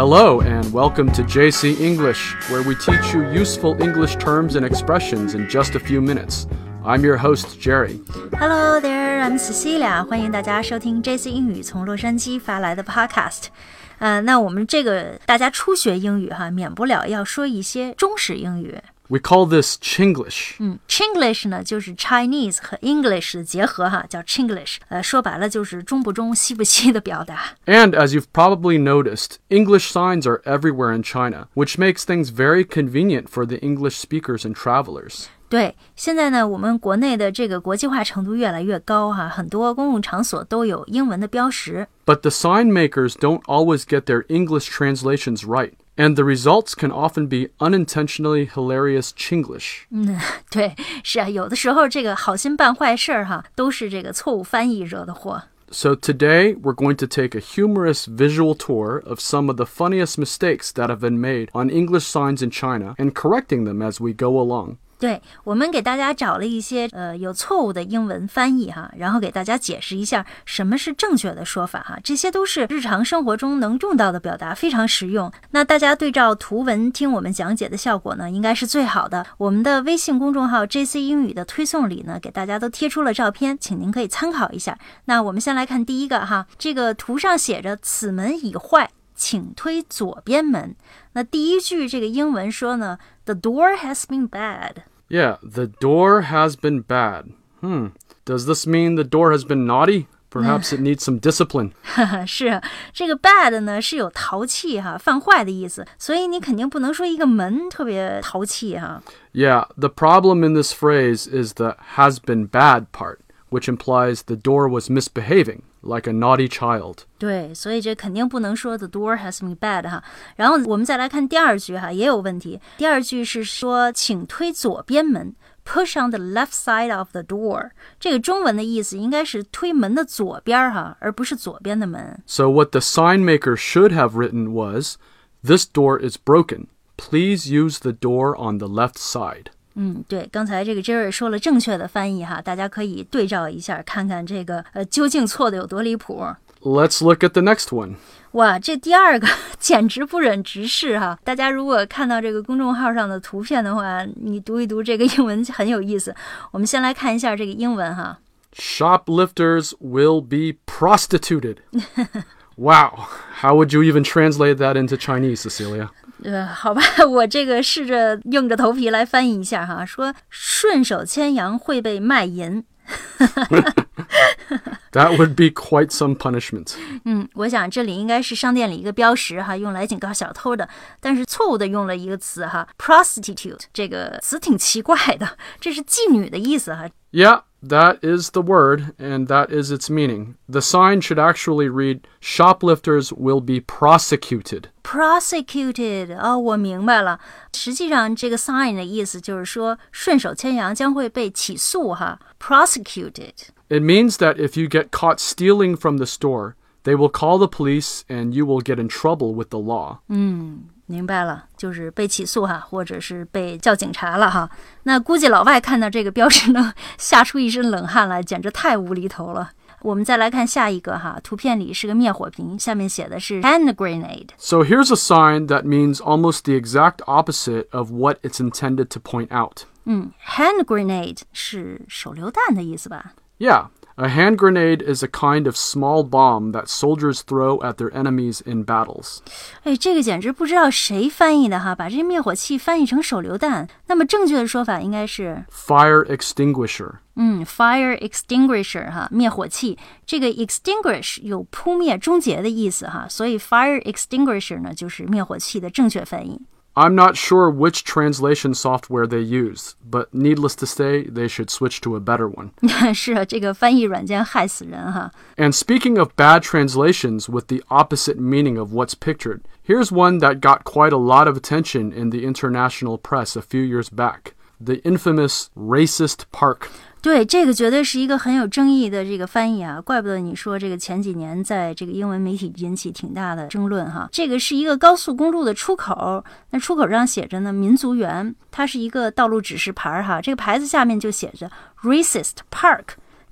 Hello, and welcome to JC English, where we teach you useful English terms and expressions in just a few minutes. I'm your host, Jerry. Hello there, I'm Cecilia. 欢迎大家收听 JC 英语从洛杉矶发来的 Podcast。呃，那我们这个大家初学英语哈，免不了要说一些中式英语。 We call this Chinglish. 嗯，Chinglish 呢就是 Chinese 和 English 的结合哈，叫 Chinglish。呃，说白了就是中不中西不西的表达。 And as you've probably noticed, English signs are everywhere in China, which makes things very convenient for the English speakers and travelers. 对，现在呢，我们国内的这个国际化程度越来越高哈，很多公共场所都有英文的标识。 But the sign makers don't always get their English translations right, and the results can often be unintentionally hilarious Chinglish. 对，是啊，有的时候这个好心办坏事儿哈，都是这个错误翻译惹的祸。 So today we're going to take a humorous visual tour of some of the funniest mistakes that have been made on English signs in China and correcting them as we go along. 对我们给大家找了一些呃有错误的英文翻译哈，然后给大家解释一下什么是正确的说法哈，这些都是日常生活中能用到的表达，非常实用。那大家对照图文听我们讲解的效果呢，应该是最好的。我们的微信公众号 JC 英语的推送里呢，给大家都贴出了照片，请您可以参考一下。那我们先来看第一个哈，这个图上写着“此门已坏，请推左边门”。那第一句这个英文说呢，“The door has been bad”。Yeah, the door has been bad. Hmm. Does this mean the door has been naughty? Perhaps it needs some discipline. 是这个 bad 呢是有淘气哈、犯坏的意思，所以你肯定不能说一个门特别淘气哈、 Yeah, the problem in this phrase is the has been bad part, which implies the door was misbehaving, like a naughty child. 对，所以这肯定不能说 the door has been bad 哈。然后我们再来看第二句哈，也有问题。第二句是说，请推左边门，push on the left side of the door。这个中文的意思应该是推门的左边儿哈，而不是左边的门。 So what the sign maker should have written was, This door is broken. Please use the door on the left side. 嗯，对，刚才这个 Jerry 说了正确的翻译哈，大家可以对照一下，看看这个呃究竟错的有多离谱。 Let's look at the next one. 哇，这第二个简直不忍直视哈！大家如果看到这个公众号上的图片的话，你读一读这个英文很有意思。我们先来看一下这个英文哈。 Shoplifters will be prostituted. wow. How would you even translate that into Chinese, Cecilia? 呃，好吧，我这个试着硬着头皮来翻译一下哈，说顺手牵羊会被卖淫。That would be quite some punishment. 嗯，我想这里应该是商店里一个标识哈，用来警告小偷的，但是错误的用了一个词哈，prostitute 这个词挺奇怪的，这是妓女的意思哈。Yeah, that is the word, and that is its meaning. The sign should actually read Shoplifters will be prosecuted. prosecuted 哦，我明白了。实际上，这个 sign 的意思就是说，顺手牵羊将会被起诉哈，prosecuted。 It means that if you get caught stealing from the store, they will call the police and you will get in trouble with the law. 明白了，就是被起诉哈，或者是被叫警察了哈。那估计老外看到这个标识能吓出一身冷汗来，简直太无厘头了。我们再来看下一个哈，图片里是个灭火瓶，下面写的是 hand grenade。 So here's a sign that means almost the exact opposite of what it's intended to point out. 嗯，hand grenade 是手榴弹的意思吧？ Yeah, a hand grenade is a kind of small bomb that soldiers throw at their enemies in battles. 哎，这个简直不知道谁翻译的哈，把这灭火器翻译成手榴弹。那么正确的说法应该是， Fire extinguisher. 嗯，fire extinguisher 哈，灭火器。这个 extinguish 有扑灭、终结的意思哈，所以 fire extinguisher 呢就是灭火器的正确翻译。 I'm not sure which translation software they use, but needless to say, they should switch to a better one. 是啊, and speaking of bad translations with the opposite meaning of what's pictured, here's one that got quite a lot of attention in the international press a few years back the infamous racist park. 对，这个绝对是一个很有争议的这个翻译啊，怪不得你说这个前几年在这个英文媒体引起挺大的争论哈。这个是一个高速公路的出口，那出口上写着呢“民族园”，它是一个道路指示牌儿哈。这个牌子下面就写着 “racist park”，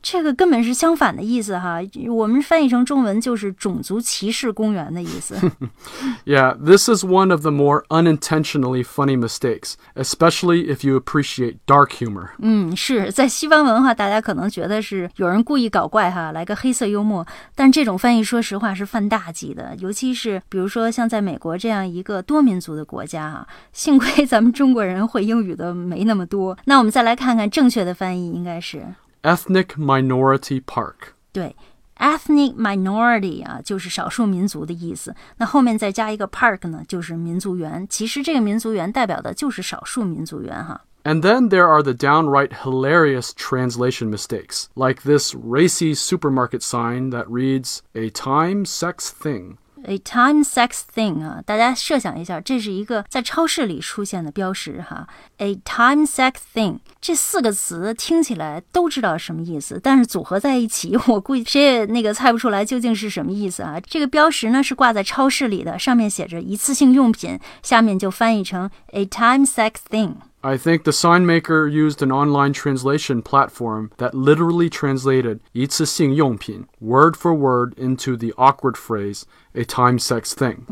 这个根本是相反的意思哈。我们翻译成中文就是种族歧视公园的意思。Yeah, this is one of the more unintentionally funny mistakes, especially if you appreciate dark humor. 嗯，是在西方文化，大家可能觉得是有人故意搞怪哈，来个黑色幽默，但这种翻译说实话是犯大忌的，尤其是比如说像在美国这样一个多民族的国家哈，幸亏咱们中国人会英语的没那么多。那我们再来看看正确的翻译，应该是 Ethnic Minority Park. 对。Ethnic minority 啊，就是少数民族的意思。那后面再加一个 park 呢，就是民族园。其实这个民族园代表的就是少数民族园哈。 And then there are the downright hilarious translation mistakes, like this racy supermarket sign that reads, a time sex thing. A time sex thing 啊，大家设想一下，这是一个在超市里出现的标识哈。A time sex thing 这四个词听起来都知道什么意思，但是组合在一起，我估计谁也那个猜不出来究竟是什么意思啊。这个标识呢是挂在超市里的，上面写着一次性用品，下面就翻译成 a time sex thing。I think the sign maker used an online translation platform that literally translated 一次性用品 word for word into the awkward phrase a time sex thing.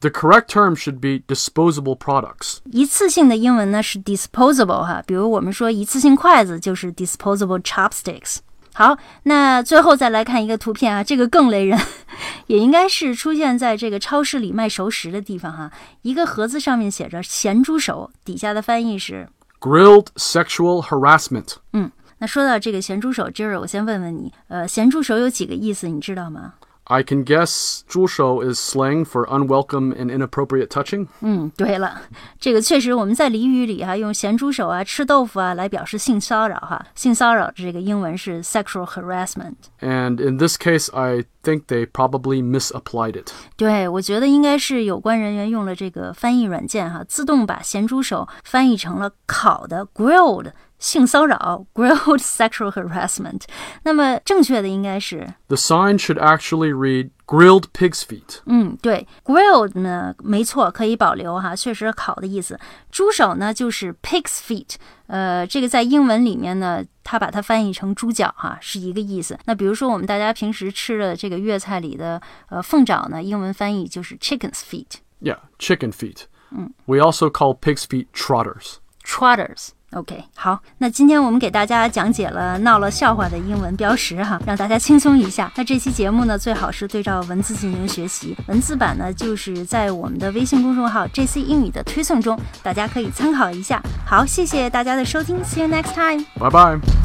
The correct term should be disposable products. 一次性的英文呢是 disposable 哈，比如我们说一次性筷子就是 disposable chopsticks。 好，那最后再来看一个图片啊，这个更雷人，也应该是出现在这个超市里卖熟食的地方哈。一个盒子上面写着“咸猪手”，底下的翻译是 Grilled sexual harassment. 嗯那说到这个咸猪手，今儿我先问问你，呃，咸猪手有几个意思，你知道吗？I can guess 猪手 is slang for unwelcome and inappropriate touching. 嗯，对了，这个确实我们在俚语里哈、用咸猪手啊、吃豆腐啊来表示性骚扰哈。性骚扰这个英文是 sexual harassment。 And in this case, I think they probably misapplied it. 对，我觉得应该是有关人员用了这个翻译软件哈，自动把咸猪手翻译成了烤的 grilled 性骚扰 grilled sexual harassment。那么正确的应该是， The sign should actually read grilled pig's feet. 嗯，对，grilled 呢，没错，可以保留哈，确实是烤的意思。猪手呢就是 pig's feet，呃，这个在英文里面呢，它把它翻译成猪脚哈，是一个意思。那比如说我们大家平时吃的这个粤菜里的呃凤爪呢，英文翻译就是 chicken's feet。 Yeah, chicken feet. We also call pig's feet trotters. Trotters。 OK，好，那今天我们给大家讲解了闹了笑话的英文标识哈，让大家轻松一下。那这期节目呢，最好是对照文字进行学习，文字版呢就是在我们的微信公众号 JC 英语的推送中，大家可以参考一下。好，谢谢大家的收听，See you next time。Bye bye.